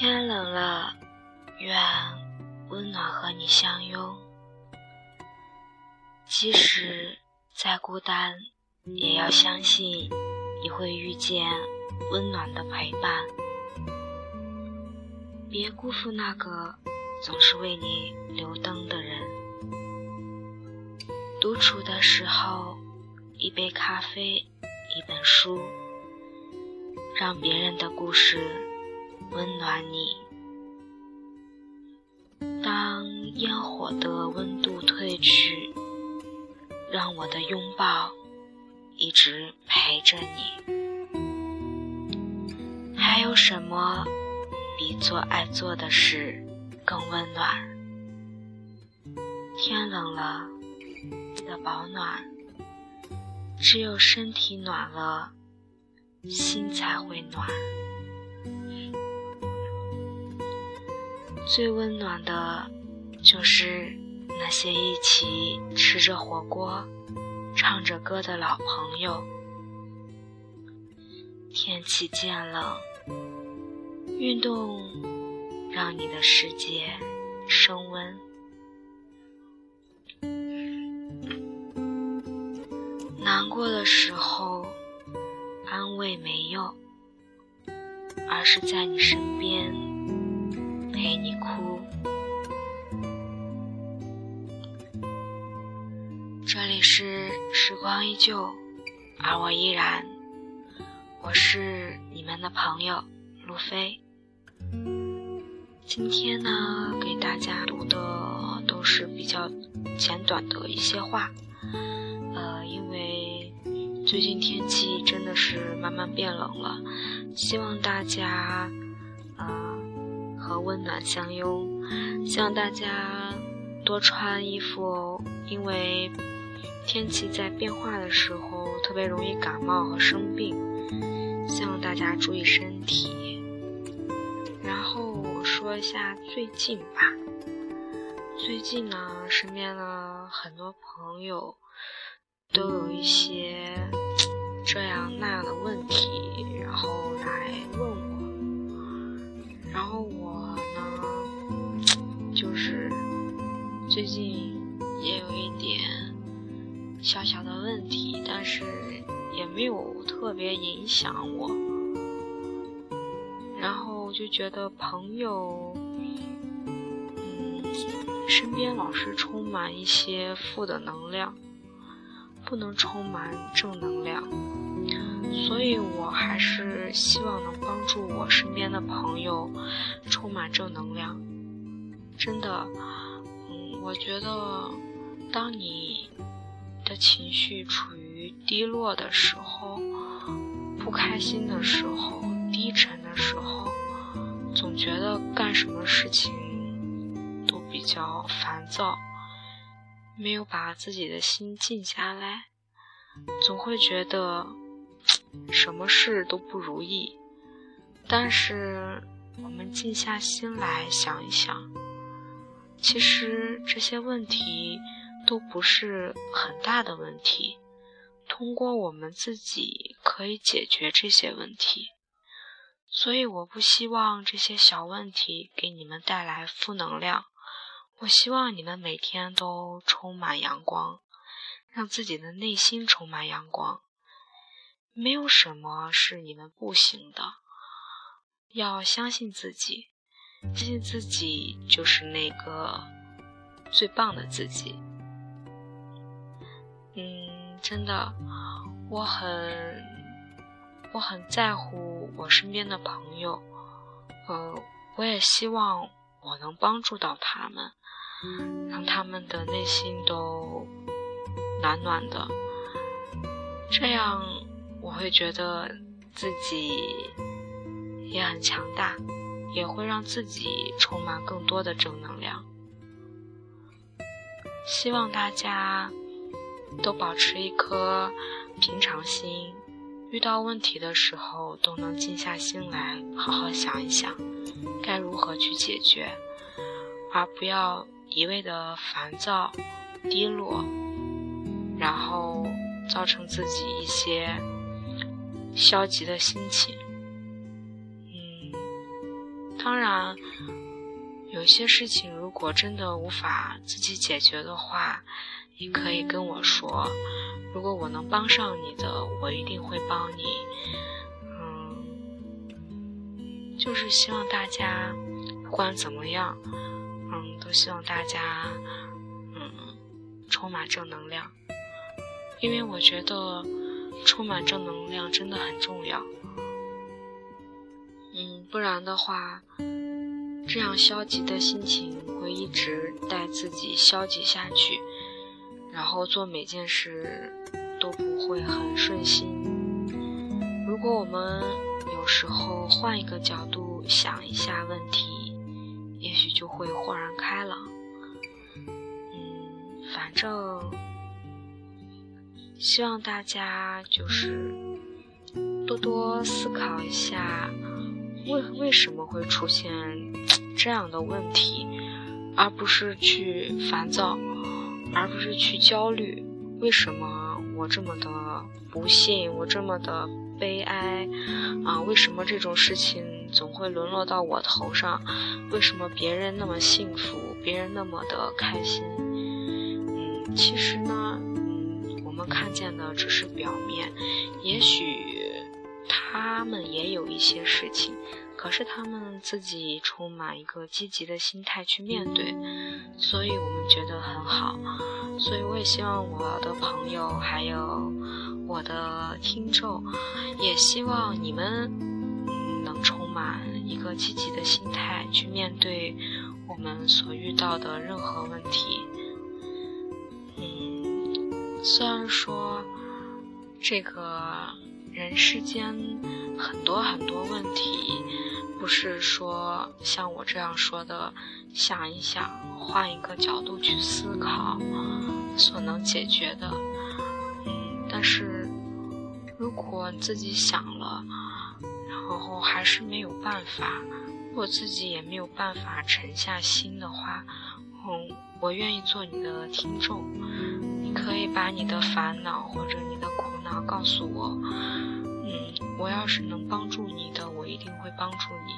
天冷了，愿温暖和你相拥。即使再孤单，也要相信你会遇见温暖的陪伴。别辜负那个总是为你留灯的人。独处的时候，一杯咖啡，一本书，让别人的故事温暖你。当烟火的温度褪去，让我的拥抱一直陪着你。还有什么？比做爱做的事更温暖。天冷了，记得保暖。只有身体暖了，心才会暖。最温暖的，就是那些一起吃着火锅、唱着歌的老朋友。天气渐冷。运动让你的世界升温。难过的时候，安慰没用，而是在你身边陪你哭。这里是时光依旧，而我依然。我是你们的朋友路飞。今天呢，给大家读的都是比较简短的一些话，呃，因为最近天气真的是慢慢变冷了，希望大家啊和温暖相拥，希望大家多穿衣服哦，因为天气在变化的时候特别容易感冒和生病，希望大家注意身体，然后我。说一下最近吧。最近呢，身边的很多朋友都有一些想我。然后。我就觉得朋友，嗯，身边老是充满一些负的能量，不能充满正能量，所以我还是希望能帮助我身边的朋友充满正能量。真的，嗯，我觉得当你的情绪处于低落的时候，不开心的时候，低沉的时候。总觉得干什么事情都比较烦躁，没有把自己的心静下来，总会觉得什么事都不如意。但是我们静下心来想一想，其实这些问题都不是很大的问题，通过我们自己可以解决这些问题。所以我不希望这些小问题给你们带来负能量，我希望你们每天都充满阳光，让自己的内心充满阳光。没有什么是你们不行的，要相信自己，相信自己就是那个最棒的自己。嗯，真的，我很。我很在乎我身边的朋友，呃，我也希望我能帮助到他们，让他们的内心都暖暖的，这样我会觉得自己也很强大，也会让自己充满更多的正能量。希望大家都保持一颗平常心。遇到问题的时候，都能静下心来，好好想一想，该如何去解决，而不要一味的烦躁、低落，然后造成自己一些消极的心情。嗯，当然，有些事情如果真的无法自己解决的话，你可以跟我说。如果我能帮上你的，我一定会帮你。嗯，就是希望大家不管怎么样，嗯，都希望大家嗯充满正能量，因为我觉得充满正能量真的很重要。嗯，不然的话，这样消极的心情会一直带自己消极下去，然后做每件事都不会很顺心。如果我们有时候换一个角度想一下问题，也许就会豁然开朗。嗯，反正希望大家就是多多思考一下。为为什么会出现 这样的问题，而不是去烦躁，而不是去焦虑？为什么我这么的不幸，我这么的悲哀啊？为什么这种事情总会沦落到我头上？为什么别人那么幸福，别人那么的开心？嗯，其实呢，嗯，我们看见的只是表面，也许。他们也有一些事情，可是他们自己充满一个积极的心态去面对，所以我们觉得很好。所以我也希望我的朋友还有我的听众，也希望你们能充满一个积极的心态去面对我们所遇到的任何问题。嗯，虽然说这个。人世间很多很多问题，不是说像我这样说的，想一想，换一个角度去思考，所能解决的。嗯，但是如果自己想了，然后还是没有办法，我自己也没有办法沉下心的话，嗯，我愿意做你的听众，你可以把你的烦恼或者你的苦恼告诉我。嗯我要是能帮助你的，一定会帮助你。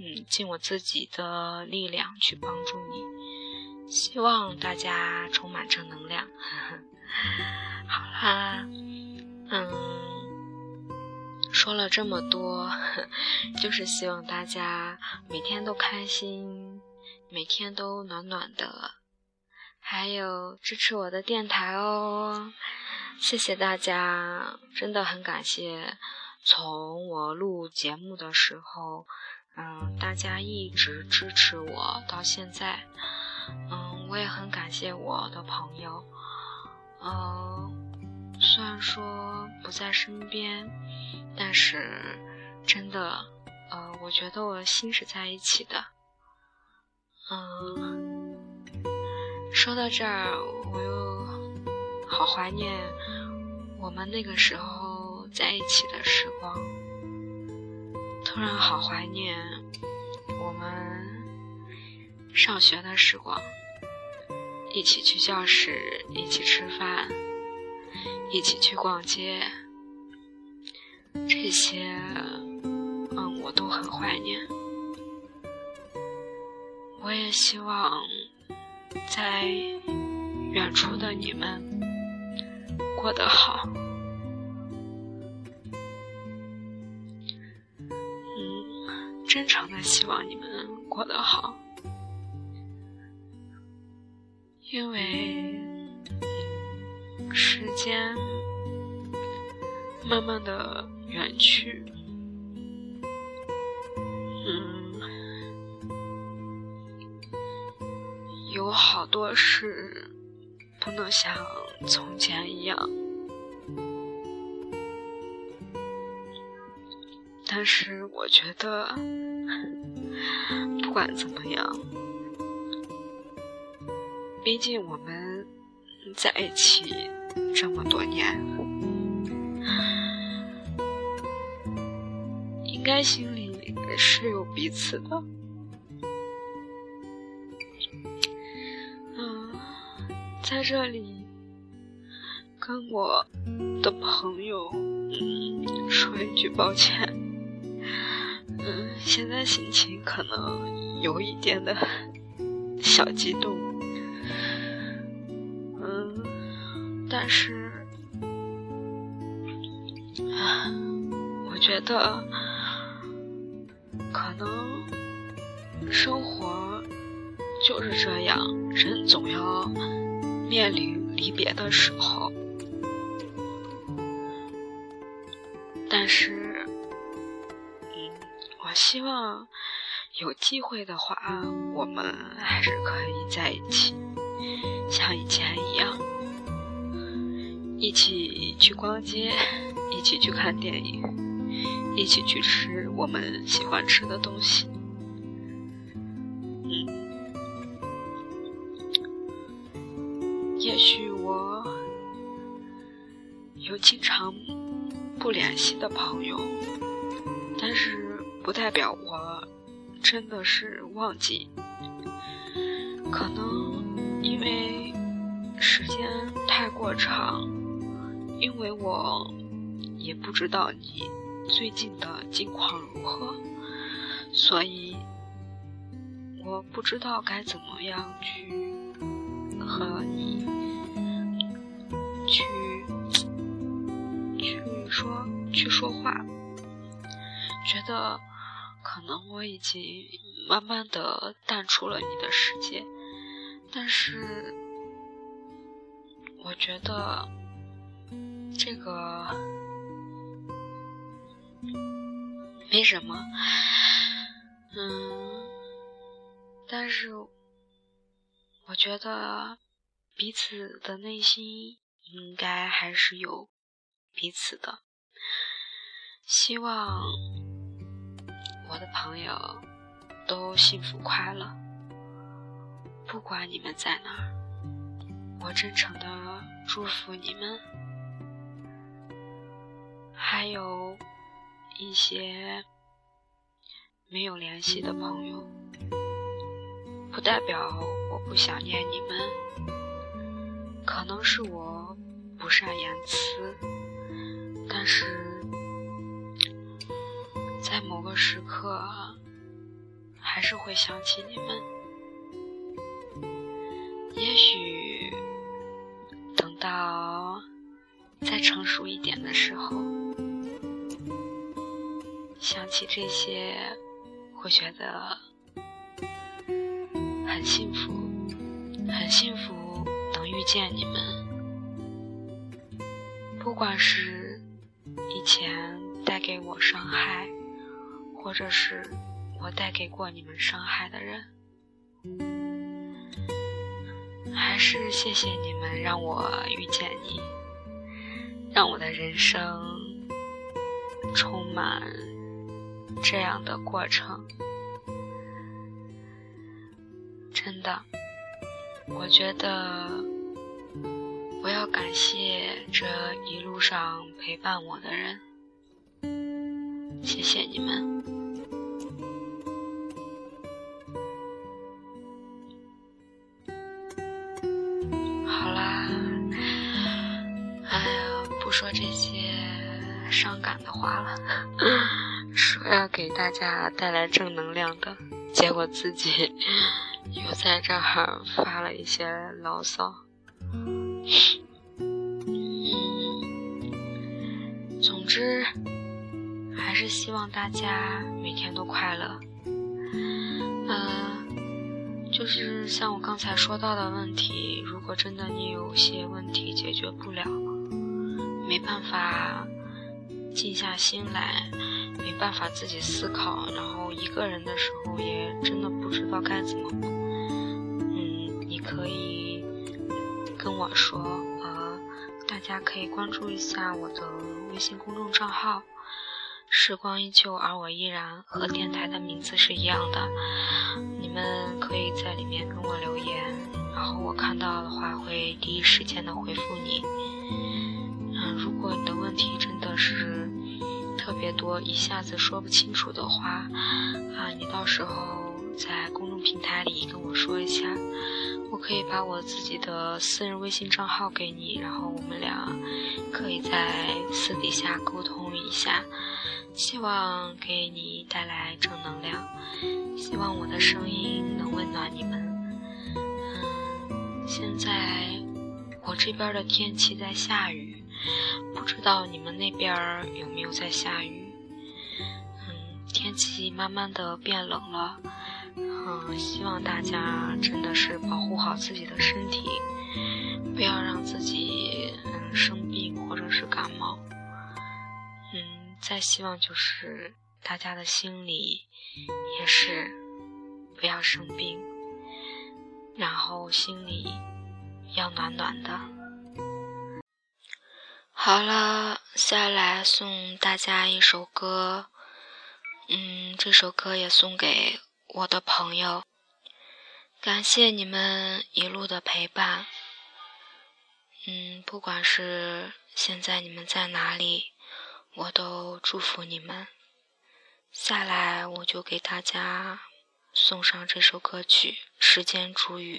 嗯，尽我自己的力量去帮助你。希望大家充满正能量。好啦，嗯，说了这么多，就是希望大家每天都开心，每天都暖暖的，还有支持我的电台哦。谢谢大家，真的很感谢。从我录节目的时候，嗯，大家一直支持我到现在，嗯，我也很感谢我的朋友，嗯，虽然说不在身边，但是真的，呃，我觉得我的心是在一起的。嗯，说到这儿，我又好怀念。我们那个时候在一起的时光，突然好怀念我们上学的时光，一起去教室，一起吃饭，一起去逛街，这些，嗯，我都很怀念。我也希望在远处的你们。过得好，常的希望你们过得好，因为时间慢慢的远去，嗯，有好多事。不能像从前一样，但是我觉得，不管怎么样，毕竟我们在一起这么多年，应该心里是有彼此的。嗯在这里，跟我的朋友嗯说一句抱歉。现在心情可能有一点的 小激动，嗯，但是，我觉得可能生活就是这样，人总要面临离别的时候，但是。希望有机会的话，我们还是可以在一起，像以前一样，一起去逛街，一起去看电影，一起去吃我们喜欢吃的东西。嗯，也许我有经常不联系的朋友，但是。不代表我真的是忘记，可能因为时间太过长，因为我也不知道你最近的近况如何，所以我不知道该怎么样去和你去去说去说话，觉得。可能我已经慢慢的淡出了你的世界，但是我觉得这个没什么，嗯，但是我觉得彼此的内心应该还是有彼此的，希望。我的朋友都幸福快乐，不管你们在哪儿，我真诚的祝福你们。还有一些没有联系的朋友，不代表我不想念你们，可能是我不善言辞，但是。某个时刻，还是会想起你们。也许等到再成熟一点的时候，想起这些，会觉得很幸福，很幸福能遇见你们。不管是以前带给我伤害。或者是我带给过你们伤害的人，还是谢谢你们让我遇见你，让我的人生充满这样的过程。真的，我觉得我要感谢这一路上陪伴我的人，谢谢你们。给大家带来正能量的，结果自己 又在这儿发了一些牢骚。总之还是希望大家每天都快乐。嗯，就是像我刚才说到的问题，如果真的你有些问题解决不了。没办法静下心来，没办法自己思考，然后一个人的时候也真的不知道该怎么。嗯，你可以跟我说啊，大家可以关注一下我的微信公众账号“时光依旧而我依然”，和电台的名字是一样的。你们可以在里面跟我留言，然后我看到的话会第一时间的回复你。嗯如果你的问题真的是特别多，一下子说不清楚的话，啊，你到时候在公众平台里跟我说一下，我可以把我自己的私人微信账号给你，然后我们俩可以在私底下沟通一下，希望给你带来正能量，希望我的声音能温暖你们。嗯，现在我这边的天气在下雨，不知道你们那边有没有在下雨？嗯，天气慢慢的变冷了。嗯，希望大家真的是保护好自己的身体，不要让自己嗯生病或者是感冒。嗯，再希望就是大家的心里也是不要生病，然后心里要暖暖的。好了，下来送大家一首歌，嗯，这首歌也送给。我的朋友，感谢你们一路的陪伴。嗯，不管是现在你们在哪里，我都祝福你们。下来我就给大家送上这首歌曲《时间煮雨》。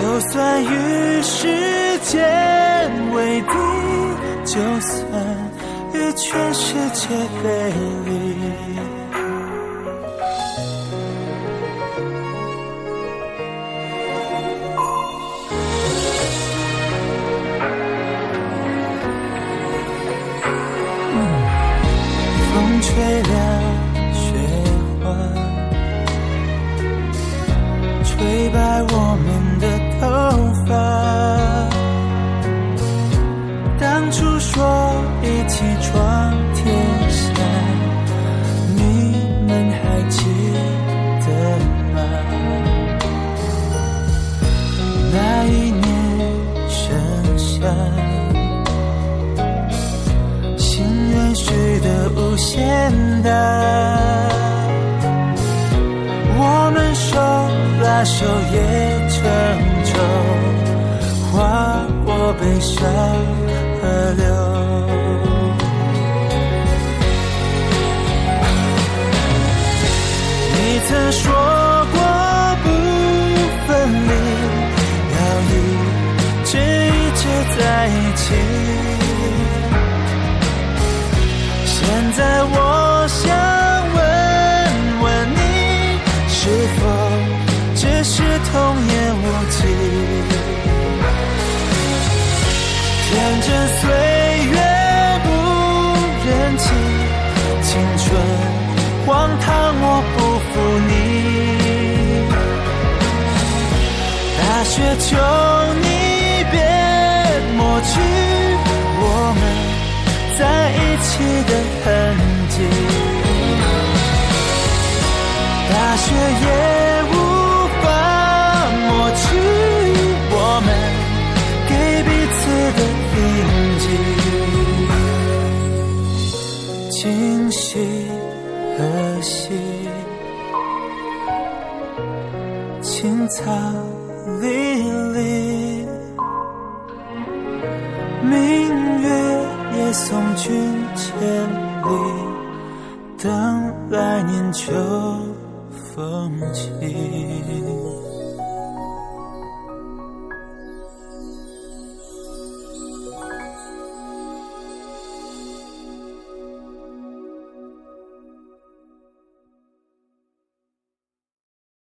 就算与时间为敌，就算与全世界背离，简单，我们手拉手也成。划过悲伤是否只是童言无忌？天真岁月不忍记，青春荒唐我不负你。大雪求今夕何夕？青草离离，明月也送君千里，等来年秋。风起。